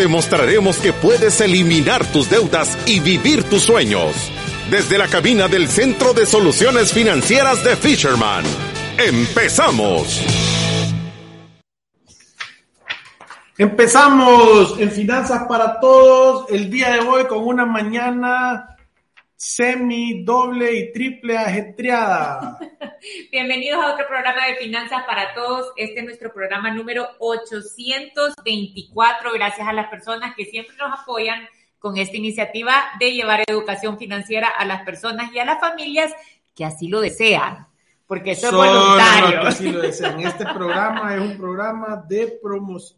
Te mostraremos que puedes eliminar tus deudas y vivir tus sueños. Desde la cabina del Centro de Soluciones Financieras de Fisherman. ¡Empezamos! Empezamos en Finanzas para Todos el día de hoy con una mañana semi, doble y triple ajetreada. Bienvenidos a otro programa de Finanzas para Todos. Este es nuestro programa número 824. Gracias a las personas que siempre nos apoyan con esta iniciativa de llevar educación financiera a las personas y a las familias que así lo desean porque eso es voluntario. Así lo desean. Este programa es un programa de,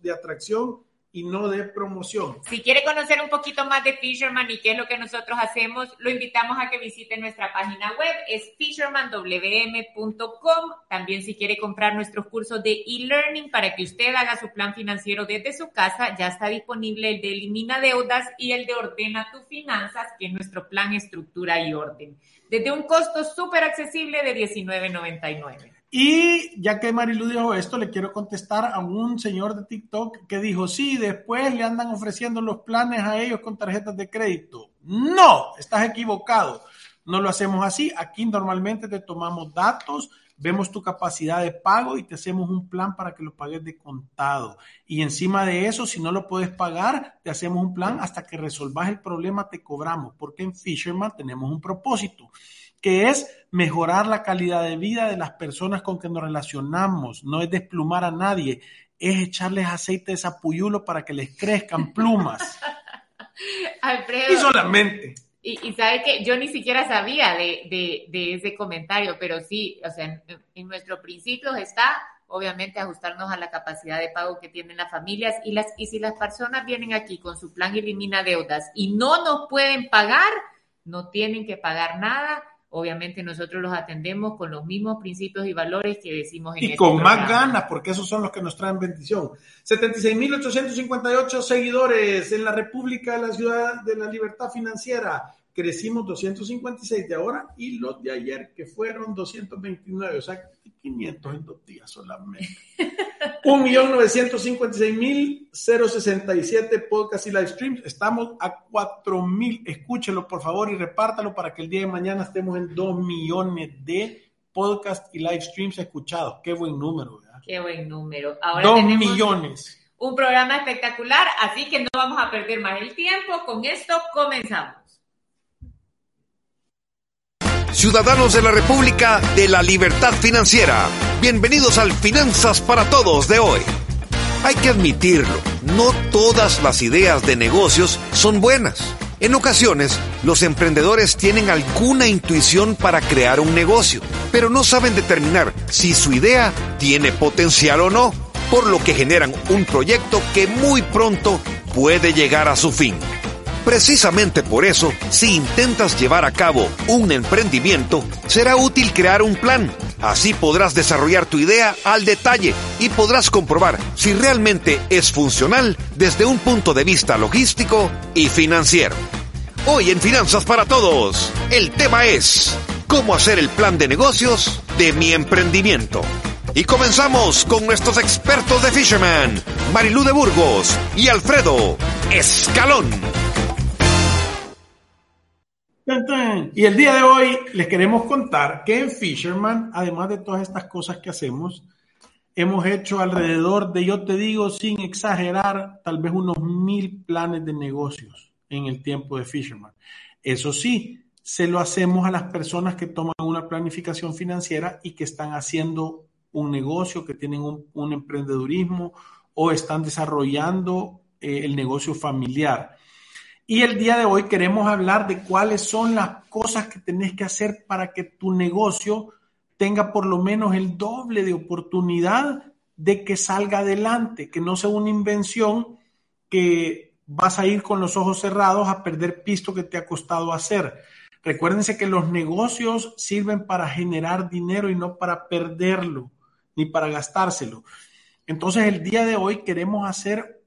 de atracción y no de promoción. Si quiere conocer un poquito más de Fisherman y qué es lo que nosotros hacemos, lo invitamos a que visite nuestra página web, es fishermanwm.com. También si quiere comprar nuestros cursos de e-learning para que usted haga su plan financiero desde su casa, ya está disponible el de Elimina Deudas y el de Ordena tus Finanzas, que es nuestro plan Estructura y Orden desde un costo súper accesible de $19.99. Y ya que Marilu dijo esto, le quiero contestar a un señor de TikTok que dijo, sí, después le andan ofreciendo los planes a ellos con tarjetas de crédito. No, estás equivocado. No lo hacemos así. Aquí normalmente te tomamos datos, vemos tu capacidad de pago y te hacemos un plan para que lo pagues de contado. Y encima de eso, si no lo puedes pagar, te hacemos un plan hasta que resolvas el problema, te cobramos, porque en Fisherman tenemos un propósito que es mejorar la calidad de vida de las personas con que nos relacionamos, no es desplumar a nadie, es echarles aceite de sapuyulo para que les crezcan plumas. Alfredo. Y solamente. Y, y sabe que yo ni siquiera sabía de, ese comentario, pero sí, o sea, en, nuestro principio está obviamente ajustarnos a la capacidad de pago que tienen las familias y las y si las personas vienen aquí con su plan elimina deudas y no nos pueden pagar, no tienen que pagar nada. Obviamente nosotros los atendemos con los mismos principios y valores que decimos en Y este con más ganas, porque esos son los que nos traen bendición. 76.858 seguidores en la República de la Ciudad de la Libertad Financiera. Crecimos 256 de ahora y los de ayer que fueron 229, o sea, 500 en dos días solamente. 1.956.067 podcasts y live streams. Estamos a 4.000. Escúchelo, por favor, y repártalo para que el día de mañana estemos en 2 millones de podcasts y live streams escuchados. Qué buen número, ¿verdad? Qué buen número. Ahora 2 millones. Un programa espectacular, así que no vamos a perder más el tiempo. Con esto comenzamos. Ciudadanos de la República de la Libertad Financiera, bienvenidos al Finanzas para Todos de hoy. Hay que admitirlo, no todas las ideas de negocios son buenas. En ocasiones, los emprendedores tienen alguna intuición para crear un negocio, pero no saben determinar si su idea tiene potencial o no, por lo que generan un proyecto que muy pronto puede llegar a su fin. Precisamente por eso, si intentas llevar a cabo un emprendimiento, será útil crear un plan. Así podrás desarrollar tu idea al detalle y podrás comprobar si realmente es funcional desde un punto de vista logístico y financiero. Hoy en Finanzas para Todos, el tema es cómo hacer el plan de negocios de mi emprendimiento. Y comenzamos con nuestros expertos de Fisherman, Marilú de Burgos y Alfredo Escalón. Y el día de hoy les queremos contar que en Fisherman, además de todas estas cosas que hacemos, hemos hecho alrededor de, yo te digo, sin exagerar, tal vez unos mil planes de negocios en el tiempo de Fisherman. Eso sí, se lo hacemos a las personas que toman una planificación financiera y que están haciendo un negocio, que tienen un, emprendedurismo o están desarrollando eh, el negocio familiar. Y el día de hoy queremos hablar de cuáles son las cosas que tenés que hacer para que tu negocio tenga por lo menos el doble de oportunidad de que salga adelante, que no sea una invención que vas a ir con los ojos cerrados a perder pisto que te ha costado hacer. Recuérdense que los negocios sirven para generar dinero y no para perderlo, ni para gastárselo. Entonces, el día de hoy queremos hacer,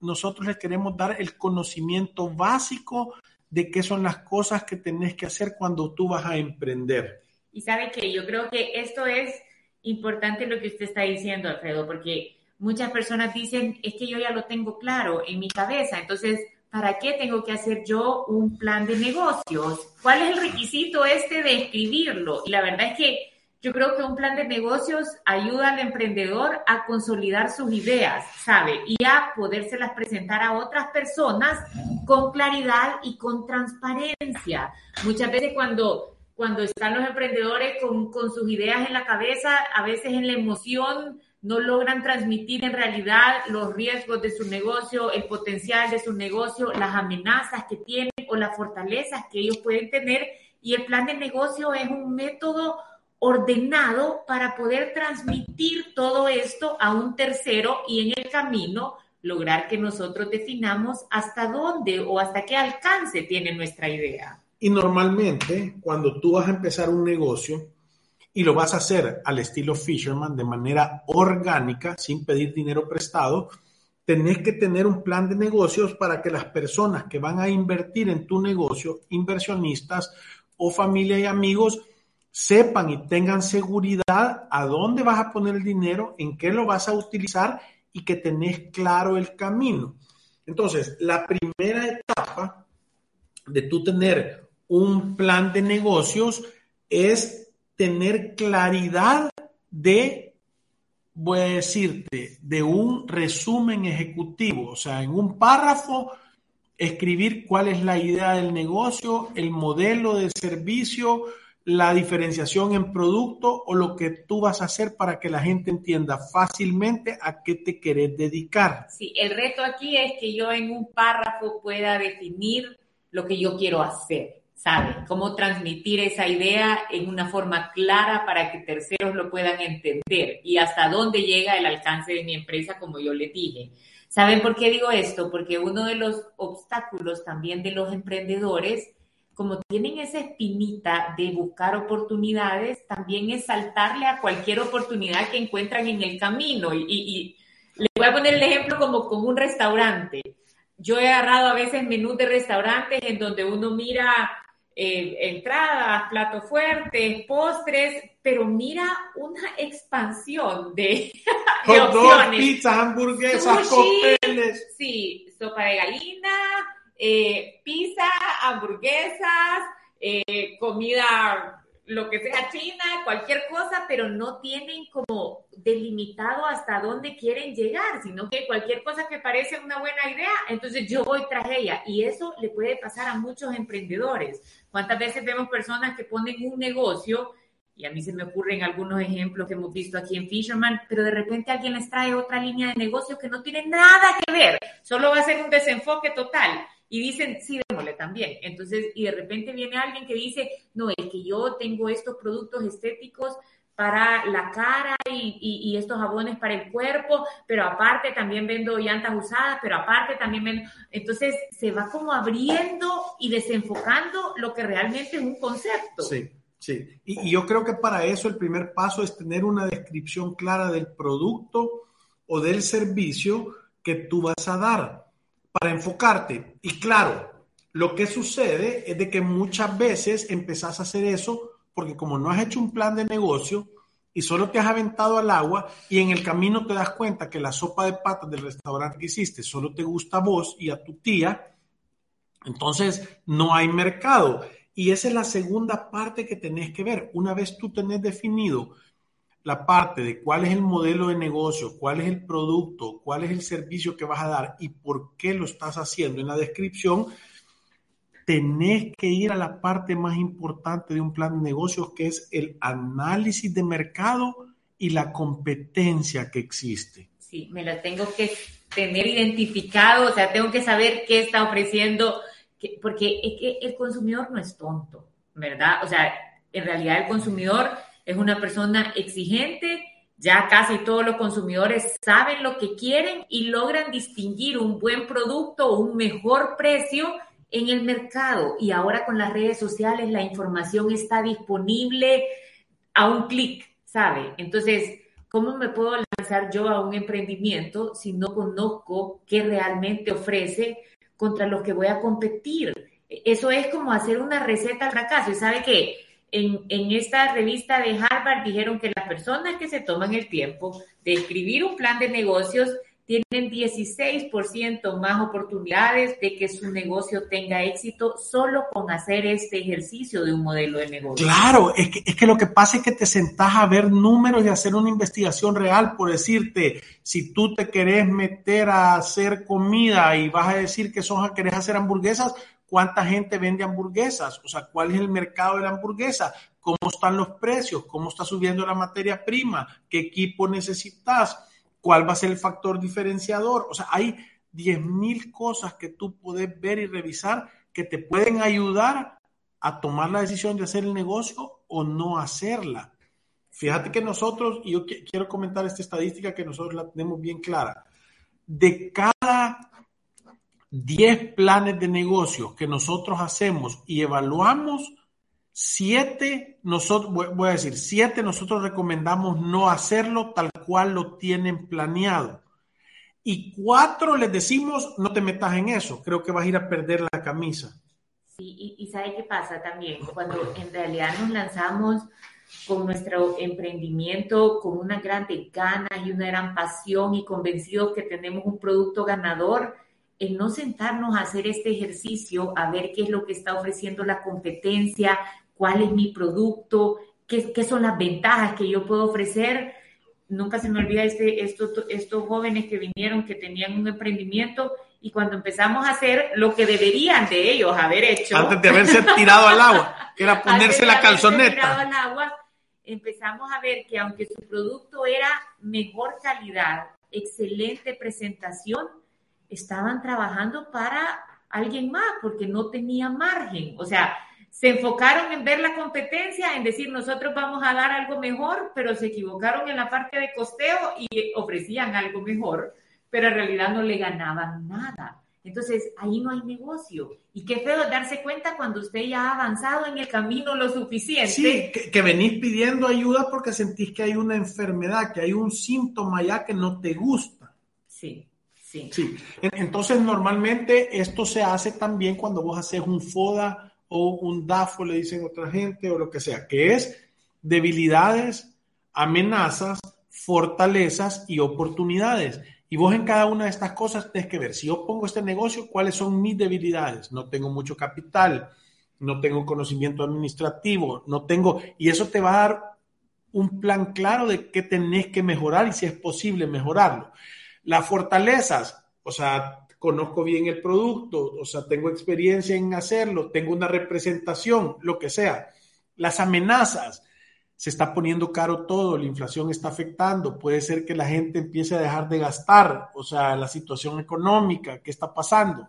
nosotros les queremos dar el conocimiento básico de qué son las cosas que tenés que hacer cuando tú vas a emprender. Y sabe que yo creo que esto es importante lo que usted está diciendo, Alfredo, porque muchas personas dicen, es que yo ya lo tengo claro en mi cabeza, entonces, ¿para qué tengo que hacer yo un plan de negocios? ¿Cuál es el requisito este de escribirlo? Y la verdad es que yo creo que un plan de negocios ayuda al emprendedor a consolidar sus ideas, ¿sabe? Y a podérselas presentar a otras personas con claridad y con transparencia. Muchas veces cuando, cuando están los emprendedores con, con sus ideas en la cabeza, a veces en la emoción no logran transmitir en realidad los riesgos de su negocio, el potencial de su negocio, las amenazas que tienen o las fortalezas que ellos pueden tener. Y el plan de negocio es un método ordenado para poder transmitir todo esto a un tercero y en el camino lograr que nosotros definamos hasta dónde o hasta qué alcance tiene nuestra idea. Y normalmente, cuando tú vas a empezar un negocio y lo vas a hacer al estilo Fisherman de manera orgánica, sin pedir dinero prestado, tenés que tener un plan de negocios para que las personas que van a invertir en tu negocio, inversionistas o familia y amigos, sepan y tengan seguridad a dónde vas a poner el dinero, en qué lo vas a utilizar y que tenés claro el camino. Entonces, la primera etapa de tú tener un plan de negocios es tener claridad de, voy a decirte, de un resumen ejecutivo, o sea, en un párrafo, escribir cuál es la idea del negocio, el modelo de servicio, la diferenciación en producto o lo que tú vas a hacer para que la gente entienda fácilmente a qué te querés dedicar. Sí, el reto aquí es que yo en un párrafo pueda definir lo que yo quiero hacer, ¿sabe? Cómo transmitir esa idea en una forma clara para que terceros lo puedan entender y hasta dónde llega el alcance de mi empresa, como yo le dije. ¿Saben por qué digo esto? Porque uno de los obstáculos también de los emprendedores como tienen esa espinita de buscar oportunidades, también es saltarle a cualquier oportunidad que encuentran en el camino. Y, y, les voy a poner el ejemplo como con un restaurante. Yo he agarrado a veces menús de restaurantes en donde uno mira eh, entradas, platos fuertes, postres, pero mira una expansión de, de opciones. pizza, hamburguesas, cócteles. Sí, sopa de gallina, eh, pizza, hamburguesas, eh, comida, lo que sea china, cualquier cosa, pero no tienen como delimitado hasta dónde quieren llegar, sino que cualquier cosa que parece una buena idea, entonces yo voy tras ella. Y eso le puede pasar a muchos emprendedores. ¿Cuántas veces vemos personas que ponen un negocio? Y a mí se me ocurren algunos ejemplos que hemos visto aquí en Fisherman, pero de repente alguien les trae otra línea de negocio que no tiene nada que ver, solo va a ser un desenfoque total y dicen, sí, démosle también. Entonces, y de repente viene alguien que dice, no, es que yo tengo estos productos estéticos para la cara y, y, estos jabones para el cuerpo, pero aparte también vendo llantas usadas, pero aparte también vendo... Entonces se va como abriendo y desenfocando lo que realmente es un concepto. Sí, sí. Y, y yo creo que para eso el primer paso es tener una descripción clara del producto o del servicio que tú vas a dar para enfocarte. Y claro, lo que sucede es de que muchas veces empezás a hacer eso porque como no has hecho un plan de negocio y solo te has aventado al agua y en el camino te das cuenta que la sopa de patas del restaurante que hiciste solo te gusta a vos y a tu tía, entonces no hay mercado. Y esa es la segunda parte que tenés que ver. Una vez tú tenés definido la parte de cuál es el modelo de negocio, cuál es el producto, cuál es el servicio que vas a dar y por qué lo estás haciendo en la descripción, tenés que ir a la parte más importante de un plan de negocios, que es el análisis de mercado y la competencia que existe. Sí, me lo tengo que tener identificado, o sea, tengo que saber qué está ofreciendo, porque es que el consumidor no es tonto, ¿verdad? O sea, en realidad el consumidor es una persona exigente, Ya casi todos los consumidores saben lo que quieren y logran distinguir un buen producto o un mejor precio en el mercado. Y ahora con las redes sociales la información está disponible a un clic, ¿sabe? Entonces, ¿cómo me puedo lanzar yo a un emprendimiento si no conozco qué realmente ofrece contra los que voy a competir? Eso es como hacer una receta al fracaso. ¿Y sabe qué? En, en, esta revista de Harvard dijeron que las personas que se toman el tiempo de escribir un plan de negocios tienen 16% más oportunidades de que su negocio tenga éxito solo con hacer este ejercicio de un modelo de negocio. Claro, es que, es que lo que pasa es que te sentás a ver números y hacer una investigación real, por decirte, si tú te querés meter a hacer comida y vas a decir que son, querés hacer hamburguesas, ¿cuánta gente vende hamburguesas? O sea, ¿cuál es el mercado de la hamburguesa? ¿Cómo están los precios? ¿Cómo está subiendo la materia prima? ¿Qué equipo necesitas? ¿Cuál va a ser el factor diferenciador? O sea, hay 10.000 cosas que tú puedes ver y revisar que te pueden ayudar a tomar la decisión de hacer el negocio o no hacerla. Fíjate que nosotros, y yo quiero comentar esta estadística que nosotros la tenemos bien clara, de cada 10 planes de negocio que nosotros hacemos y evaluamos, Siete, nosotros, voy a decir, siete nosotros recomendamos no hacerlo tal cual lo tienen planeado. Y cuatro les decimos, no te metas en eso, creo que vas a ir a perder la camisa. Sí, y, ¿sabe qué pasa también? Cuando en realidad nos lanzamos con nuestro emprendimiento, con una grande gana y una gran pasión y convencidos que tenemos un producto ganador, en no sentarnos a hacer este ejercicio, a ver qué es lo que está ofreciendo la competencia, cuál es mi producto, qué, qué son las ventajas que yo puedo ofrecer. Nunca se me olvida este, estos, estos jóvenes que vinieron, que tenían un emprendimiento y cuando empezamos a hacer lo que deberían de ellos haber hecho. Antes de haberse tirado al agua, que era ponerse la calzoneta. Tirado al agua, empezamos a ver que aunque su producto era mejor calidad, excelente presentación, estaban trabajando para alguien más porque no tenía margen. O sea, se enfocaron en ver la competencia, en decir nosotros vamos a dar algo mejor, pero se equivocaron en la parte de costeo y ofrecían algo mejor, pero en realidad no le ganaban nada. Entonces, ahí no hay negocio. Y qué feo darse cuenta cuando usted ya ha avanzado en el camino lo suficiente. Sí, que, que, venís pidiendo ayuda porque sentís que hay una enfermedad, que hay un síntoma ya que no te gusta. Sí, sí. Entonces, normalmente esto se hace también cuando vos haces un FODA o un DAFO, le dicen otra gente, o lo que sea, que es debilidades, amenazas, fortalezas y oportunidades. Y vos en cada una de estas cosas tenés que ver, si yo pongo este negocio, cuáles son mis debilidades. No tengo mucho capital, no tengo conocimiento administrativo, no tengo, y eso te va a dar un plan claro de qué tenés que mejorar y si es posible mejorarlo. Las fortalezas, o sea, conozco bien el producto, o sea, tengo experiencia en hacerlo, tengo una representación, lo que sea. Las amenazas, se está poniendo caro todo, la inflación está afectando, puede ser que la gente empiece a dejar de gastar, o sea, la situación económica, ¿qué está pasando?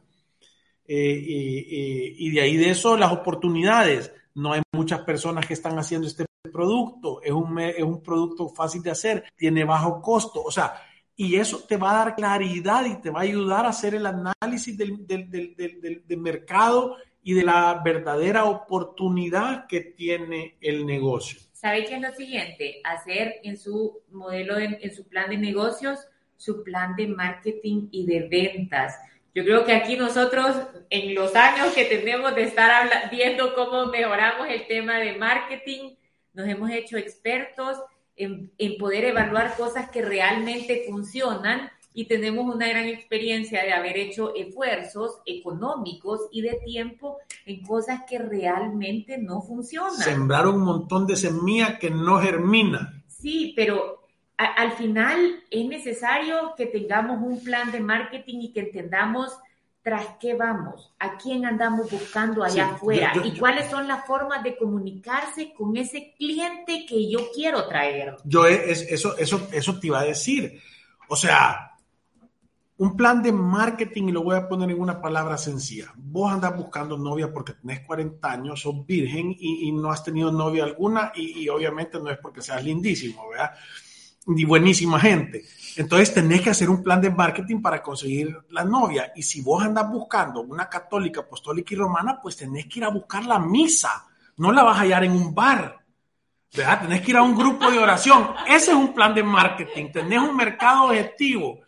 Eh, eh, y de ahí de eso las oportunidades. No hay muchas personas que están haciendo este producto, es un, es un producto fácil de hacer, tiene bajo costo, o sea, y eso te va a dar claridad y te va a ayudar a hacer el análisis del, del, del, del, mercado y de la verdadera oportunidad que tiene el negocio. ¿Sabe qué es lo siguiente? Hacer en su modelo, en, en su plan de negocios, su plan de marketing y de ventas. Yo creo que aquí nosotros, en los años que tenemos de estar viendo cómo mejoramos el tema de marketing, nos hemos hecho expertos en, en, poder evaluar cosas que realmente funcionan y tenemos una gran experiencia de haber hecho esfuerzos económicos y de tiempo en cosas que realmente no funcionan. Sembrar un montón de semilla que no germina. Sí, pero a, al final es necesario que tengamos un plan de marketing y que entendamos tras qué vamos, a quién andamos buscando allá sí, afuera yo, yo, y cuáles son las formas de comunicarse con ese cliente que yo quiero traer. Yo es, eso, eso, eso te iba a decir. O sea, un plan de marketing, y lo voy a poner en una palabra sencilla. Vos andás buscando novia porque tenés 40 años, sos virgen y, y no has tenido novia alguna y, y, obviamente no es porque seas lindísimo, ¿verdad? Ni buenísima gente. Entonces tenés que hacer un plan de marketing para conseguir la novia. Y si vos andás buscando una católica, apostólica y romana, pues tenés que ir a buscar la misa. No la vas a hallar en un bar. ¿verdad? Tenés que ir a un grupo de oración. Ese es un plan de marketing. Tenés un mercado objetivo.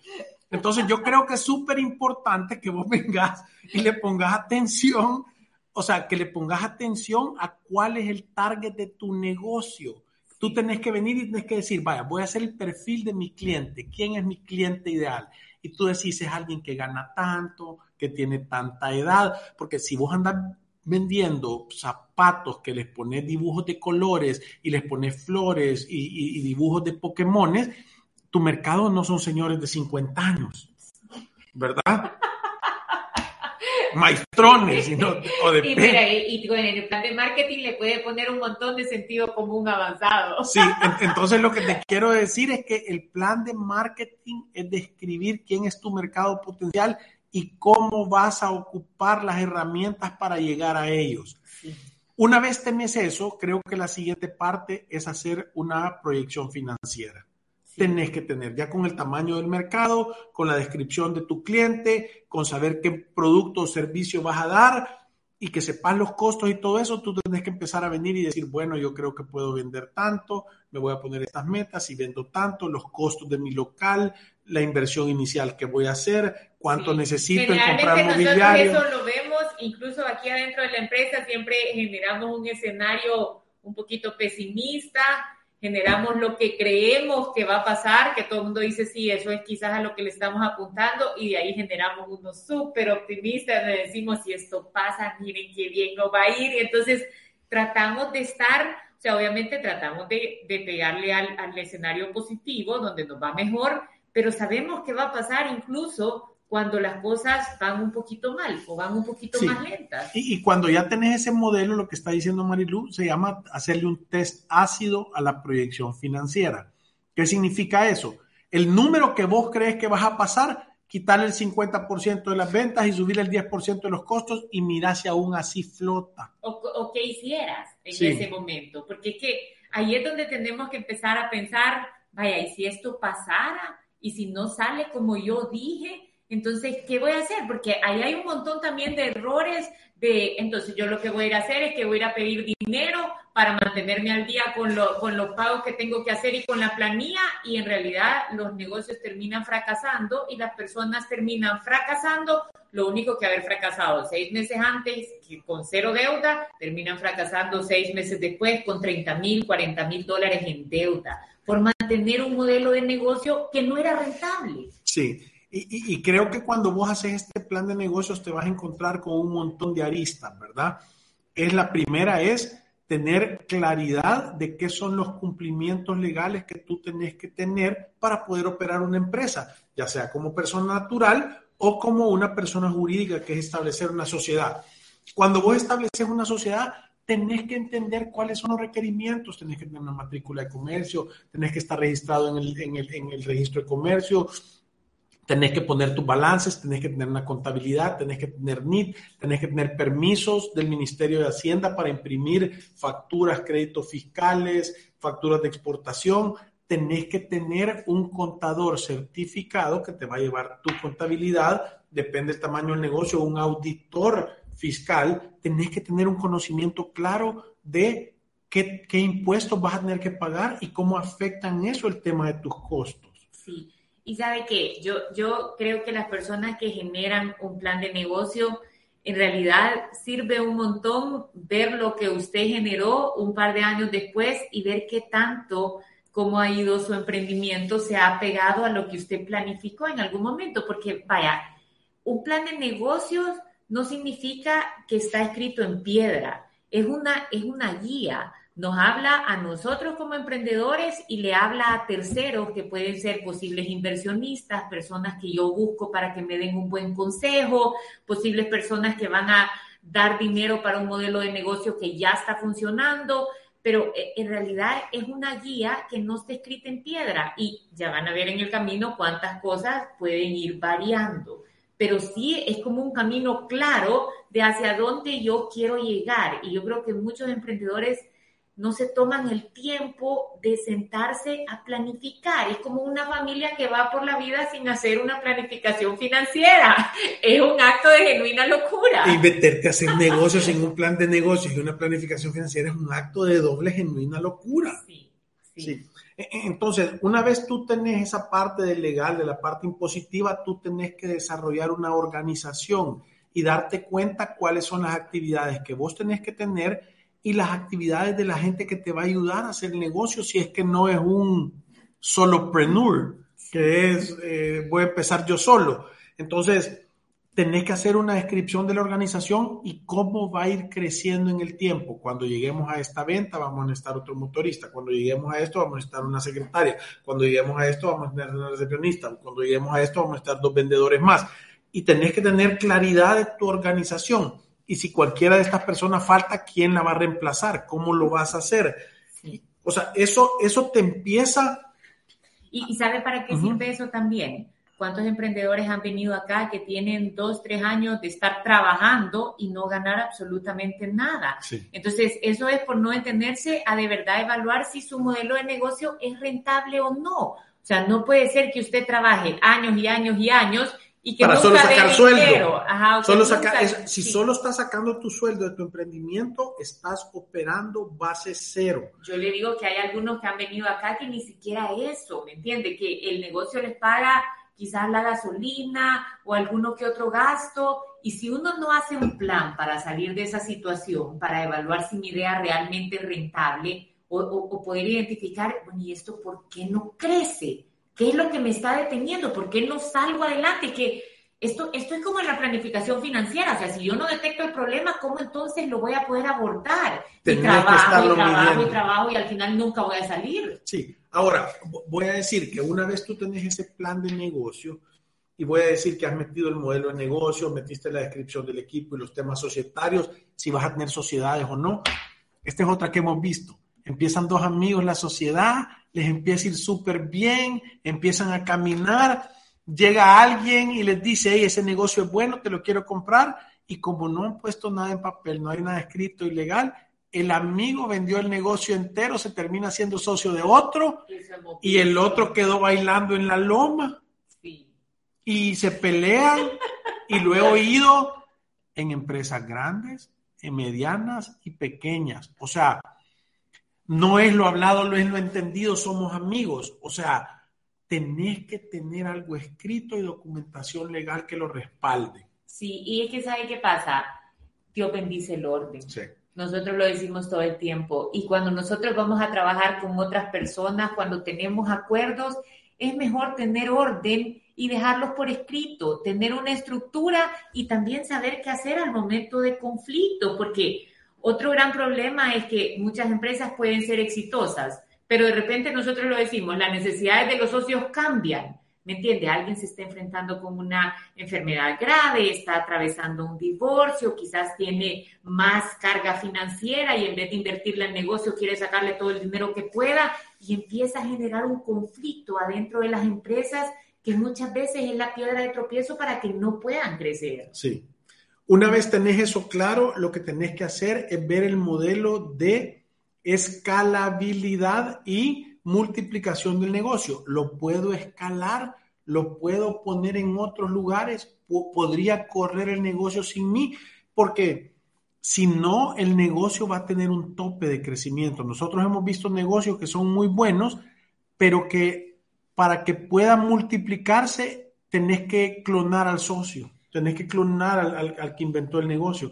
Entonces yo creo que es súper importante que vos vengas y le pongas atención, o sea, que le pongas atención a cuál es el target de tu negocio. Tú tenés que venir y tenés que decir, vaya, voy a hacer el perfil de mi cliente. ¿Quién es mi cliente ideal? Y tú decís, es alguien que gana tanto, que tiene tanta edad, porque si vos andas vendiendo zapatos que les pones dibujos de colores y les pones flores y, y dibujos de Pokémones, tu mercado no son señores de 50 años, ¿verdad? Maestrones, sino, o de y, mira, y, con el plan de marketing le puede poner un montón de sentido común avanzado. Sí, entonces lo que te quiero decir es que el plan de marketing es describir quién es tu mercado potencial y cómo vas a ocupar las herramientas para llegar a ellos. Una vez tenés eso, creo que la siguiente parte es hacer una proyección financiera tenés que tener, ya con el tamaño del mercado, con la descripción de tu cliente, con saber qué producto o servicio vas a dar y que sepas los costos y todo eso, tú tenés que empezar a venir y decir, bueno, yo creo que puedo vender tanto, me voy a poner estas metas y vendo tanto, los costos de mi local, la inversión inicial que voy a hacer, cuánto necesito en comprar mobiliario. Eso lo vemos incluso aquí adentro de la empresa, siempre generamos un escenario un poquito pesimista, generamos lo que creemos que va a pasar, que todo el mundo dice, sí, eso es quizás a lo que le estamos apuntando, y de ahí generamos uno súper optimista, donde decimos, si esto pasa, miren qué bien nos va a ir, entonces tratamos de estar, o sea, obviamente tratamos de, de pegarle al, al escenario positivo, donde nos va mejor, pero sabemos que va a pasar incluso cuando las cosas van un poquito mal o van un poquito más lentas. Y, cuando ya tenés ese modelo, lo que está diciendo Marilu, se llama hacerle un test ácido a la proyección financiera. ¿Qué significa eso? El número que vos crees que vas a pasar, quitarle el 50% de las ventas y subir el 10% de los costos y mirar si aún así flota. O, qué hicieras en ese momento, porque es que ahí es donde tenemos que empezar a pensar, vaya, ¿y si esto pasara? ¿Y si no sale como yo dije? Entonces, ¿qué voy a hacer? Porque ahí hay un montón también de errores de, entonces yo lo que voy a ir a hacer es que voy a ir a pedir dinero para mantenerme al día con, lo, con los pagos que tengo que hacer y con la planilla y en realidad los negocios terminan fracasando y las personas terminan fracasando. Lo único que haber fracasado seis meses antes con cero deuda, terminan fracasando seis meses después con 30 mil, 40 mil dólares en deuda por mantener un modelo de negocio que no era rentable. Sí, y, creo que cuando vos haces este plan de negocios te vas a encontrar con un montón de aristas, ¿verdad? Es la primera es tener claridad de qué son los cumplimientos legales que tú tenés que tener para poder operar una empresa, ya sea como persona natural o como una persona jurídica, que es establecer una sociedad. Cuando vos estableces una sociedad, tenés que entender cuáles son los requerimientos, tenés que tener una matrícula de comercio, tenés que estar registrado en el, en el, en el registro de comercio, tenés que poner tus balances, tenés que tener una contabilidad, tenés que tener NIT, tenés que tener permisos del Ministerio de Hacienda para imprimir facturas, créditos fiscales, facturas de exportación. Tenés que tener un contador certificado que te va a llevar tu contabilidad, depende del tamaño del negocio, un auditor fiscal. Tenés que tener un conocimiento claro de qué, qué impuestos vas a tener que pagar y cómo afectan eso el tema de tus costos. Sí. Y sabe que yo, yo creo que las personas que generan un plan de negocio, en realidad sirve un montón ver lo que usted generó un par de años después y ver qué tanto, cómo ha ido su emprendimiento, se ha pegado a lo que usted planificó en algún momento. Porque, vaya, un plan de negocios no significa que está escrito en piedra, es una, es una guía nos habla a nosotros como emprendedores y le habla a terceros que pueden ser posibles inversionistas, personas que yo busco para que me den un buen consejo, posibles personas que van a dar dinero para un modelo de negocio que ya está funcionando, pero eh, en realidad es una guía que no está escrita en piedra y ya van a ver en el camino cuántas cosas pueden ir variando. Pero sí es como un camino claro de hacia dónde yo quiero llegar. Y yo creo que muchos emprendedores no se toman el tiempo de sentarse a planificar. Es como una familia que va por la vida sin hacer una planificación financiera. Es un acto de genuina locura. Y meterte a hacer negocios sin un plan de negocios y una planificación financiera es un acto de doble genuina locura. Sí, sí. E, e, entonces, una vez tú tenés esa parte del legal, de la parte impositiva, tú tenés que desarrollar una organización y darte cuenta cuáles son las actividades que vos tenés que tener y las actividades de la gente que te va a ayudar a hacer el negocio si es que no es un solopreneur, que es eh, voy a empezar yo solo. Entonces, tenés que hacer una descripción de la organización y cómo va a ir creciendo en el tiempo. Cuando lleguemos a esta venta, vamos a necesitar otro motorista. Cuando lleguemos a esto, vamos a necesitar una secretaria. Cuando lleguemos a esto, vamos a necesitar una recepcionista. Cuando lleguemos a esto, vamos a necesitar dos vendedores más. Y tenés que tener claridad de tu organización y si cualquiera de estas personas falta, ¿quién la va a reemplazar? ¿Cómo lo vas a hacer? O sea, eso, eso te empieza... ¿Y, sabe para qué sirve eso también? ¿Cuántos emprendedores han venido acá que tienen dos, tres años de estar trabajando y no ganar absolutamente nada? Entonces, eso es por no entenderse a de verdad evaluar si su modelo de negocio es rentable o no. O sea, no puede ser que usted trabaje años y años y años y que para solo sacar sueldo. Ajá, solo si solo estás sacando tu sueldo de tu emprendimiento, estás operando base cero. Yo le digo que hay algunos que han venido acá que ni siquiera eso, ¿me entiende? Que el negocio les paga quizás la gasolina o alguno que otro gasto. Y si uno no hace un plan para salir de esa situación, para evaluar si mi idea realmente es rentable o, o poder identificar, bueno, ¿y esto por qué no crece? ¿Qué es lo que me está deteniendo? ¿Por qué no salgo adelante? Que esto, esto es como en la planificación financiera. O sea, si yo no detecto el problema, ¿cómo entonces lo voy a poder abordar? Y trabajo, y trabajo, y trabajo, y al final nunca voy a salir. Sí. Ahora, voy a decir que una vez tú tenés ese plan de negocio, y voy a decir que has metido el modelo de negocio, metiste la descripción del equipo y los temas societarios, si vas a tener sociedades o no. Esta es otra que hemos visto. Empiezan dos amigos la sociedad, les empieza a ir súper bien, empiezan a caminar, llega alguien y les dice, hey, ese negocio es bueno, te lo quiero comprar, y como no han puesto nada en papel, no hay nada escrito ilegal, el amigo vendió el negocio entero, se termina siendo socio de otro, y el otro quedó bailando en la loma, y se pelean, y lo he oído en empresas grandes, en medianas y pequeñas. O sea, no es lo hablado, no es lo entendido, somos amigos. O sea, tenés que tener algo escrito y documentación legal que lo respalde. Sí, y es que ¿sabe qué pasa? Dios bendice el orden. Sí. Nosotros lo decimos todo el tiempo. Y cuando nosotros vamos a trabajar con otras personas, cuando tenemos acuerdos, es mejor tener orden y dejarlos por escrito, tener una estructura y también saber qué hacer al momento de conflicto, porque otro gran problema es que muchas empresas pueden ser exitosas, pero de repente nosotros lo decimos, las necesidades de los socios cambian. ¿Me entiende? Alguien se está enfrentando con una enfermedad grave, está atravesando un divorcio, quizás tiene más carga financiera y en vez de invertirla en negocio quiere sacarle todo el dinero que pueda y empieza a generar un conflicto adentro de las empresas que muchas veces es la piedra de tropiezo para que no puedan crecer. Sí, una vez tenés eso claro, lo que tenés que hacer es ver el modelo de escalabilidad y multiplicación del negocio. Lo puedo escalar, lo puedo poner en otros lugares, podría correr el negocio sin mí, porque si no, el negocio va a tener un tope de crecimiento. Nosotros hemos visto negocios que son muy buenos, pero que para que puedan multiplicarse, tenés que clonar al socio tenés que clonar al, que inventó el negocio.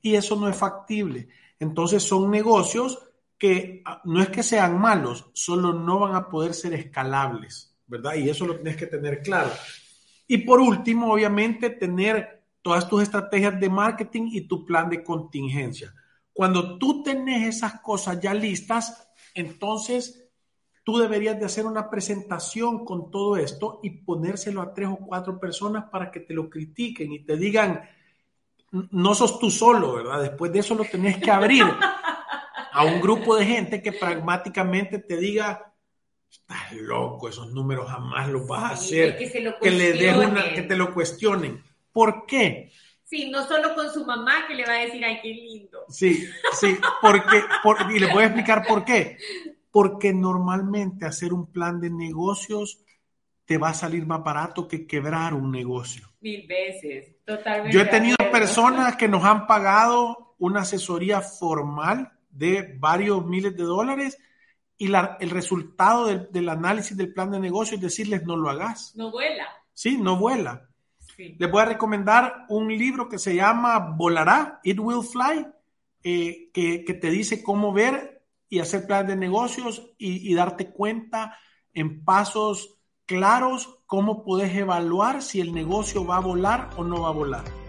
Y eso no es factible. Entonces son negocios que ah, no es que sean malos, solo no van a poder ser escalables, ¿verdad? Y eso lo tienes que tener claro. Y por último, obviamente, tener todas tus estrategias de marketing y tu plan de contingencia. Cuando tú tenés esas cosas ya listas, entonces tú deberías de hacer una presentación con todo esto y ponérselo a tres o cuatro personas para que te lo critiquen y te digan, no sos tú solo, ¿verdad? Después de eso lo tenés que abrir a un grupo de gente que pragmáticamente te diga, estás loco, esos números jamás los vas a hacer, que, le des una, que te lo cuestionen. ¿Por qué? Sí, no solo con su mamá que le va a decir, ay, qué lindo. Sí, sí, porque, y le voy a explicar por qué. Porque normalmente hacer un plan de negocios te va a salir más barato que quebrar un negocio. Mil veces, totalmente. Yo he tenido personas que nos han pagado una asesoría formal de varios miles de dólares y el resultado del, del, análisis del plan de negocio es decirles no lo hagas. No vuela. Sí, no vuela. Les voy a recomendar un libro que se llama Volará, It Will Fly, eh, que, que, te dice cómo ver y hacer planes de negocios y, y darte cuenta en pasos claros cómo puedes evaluar si el negocio va a volar o no va a volar.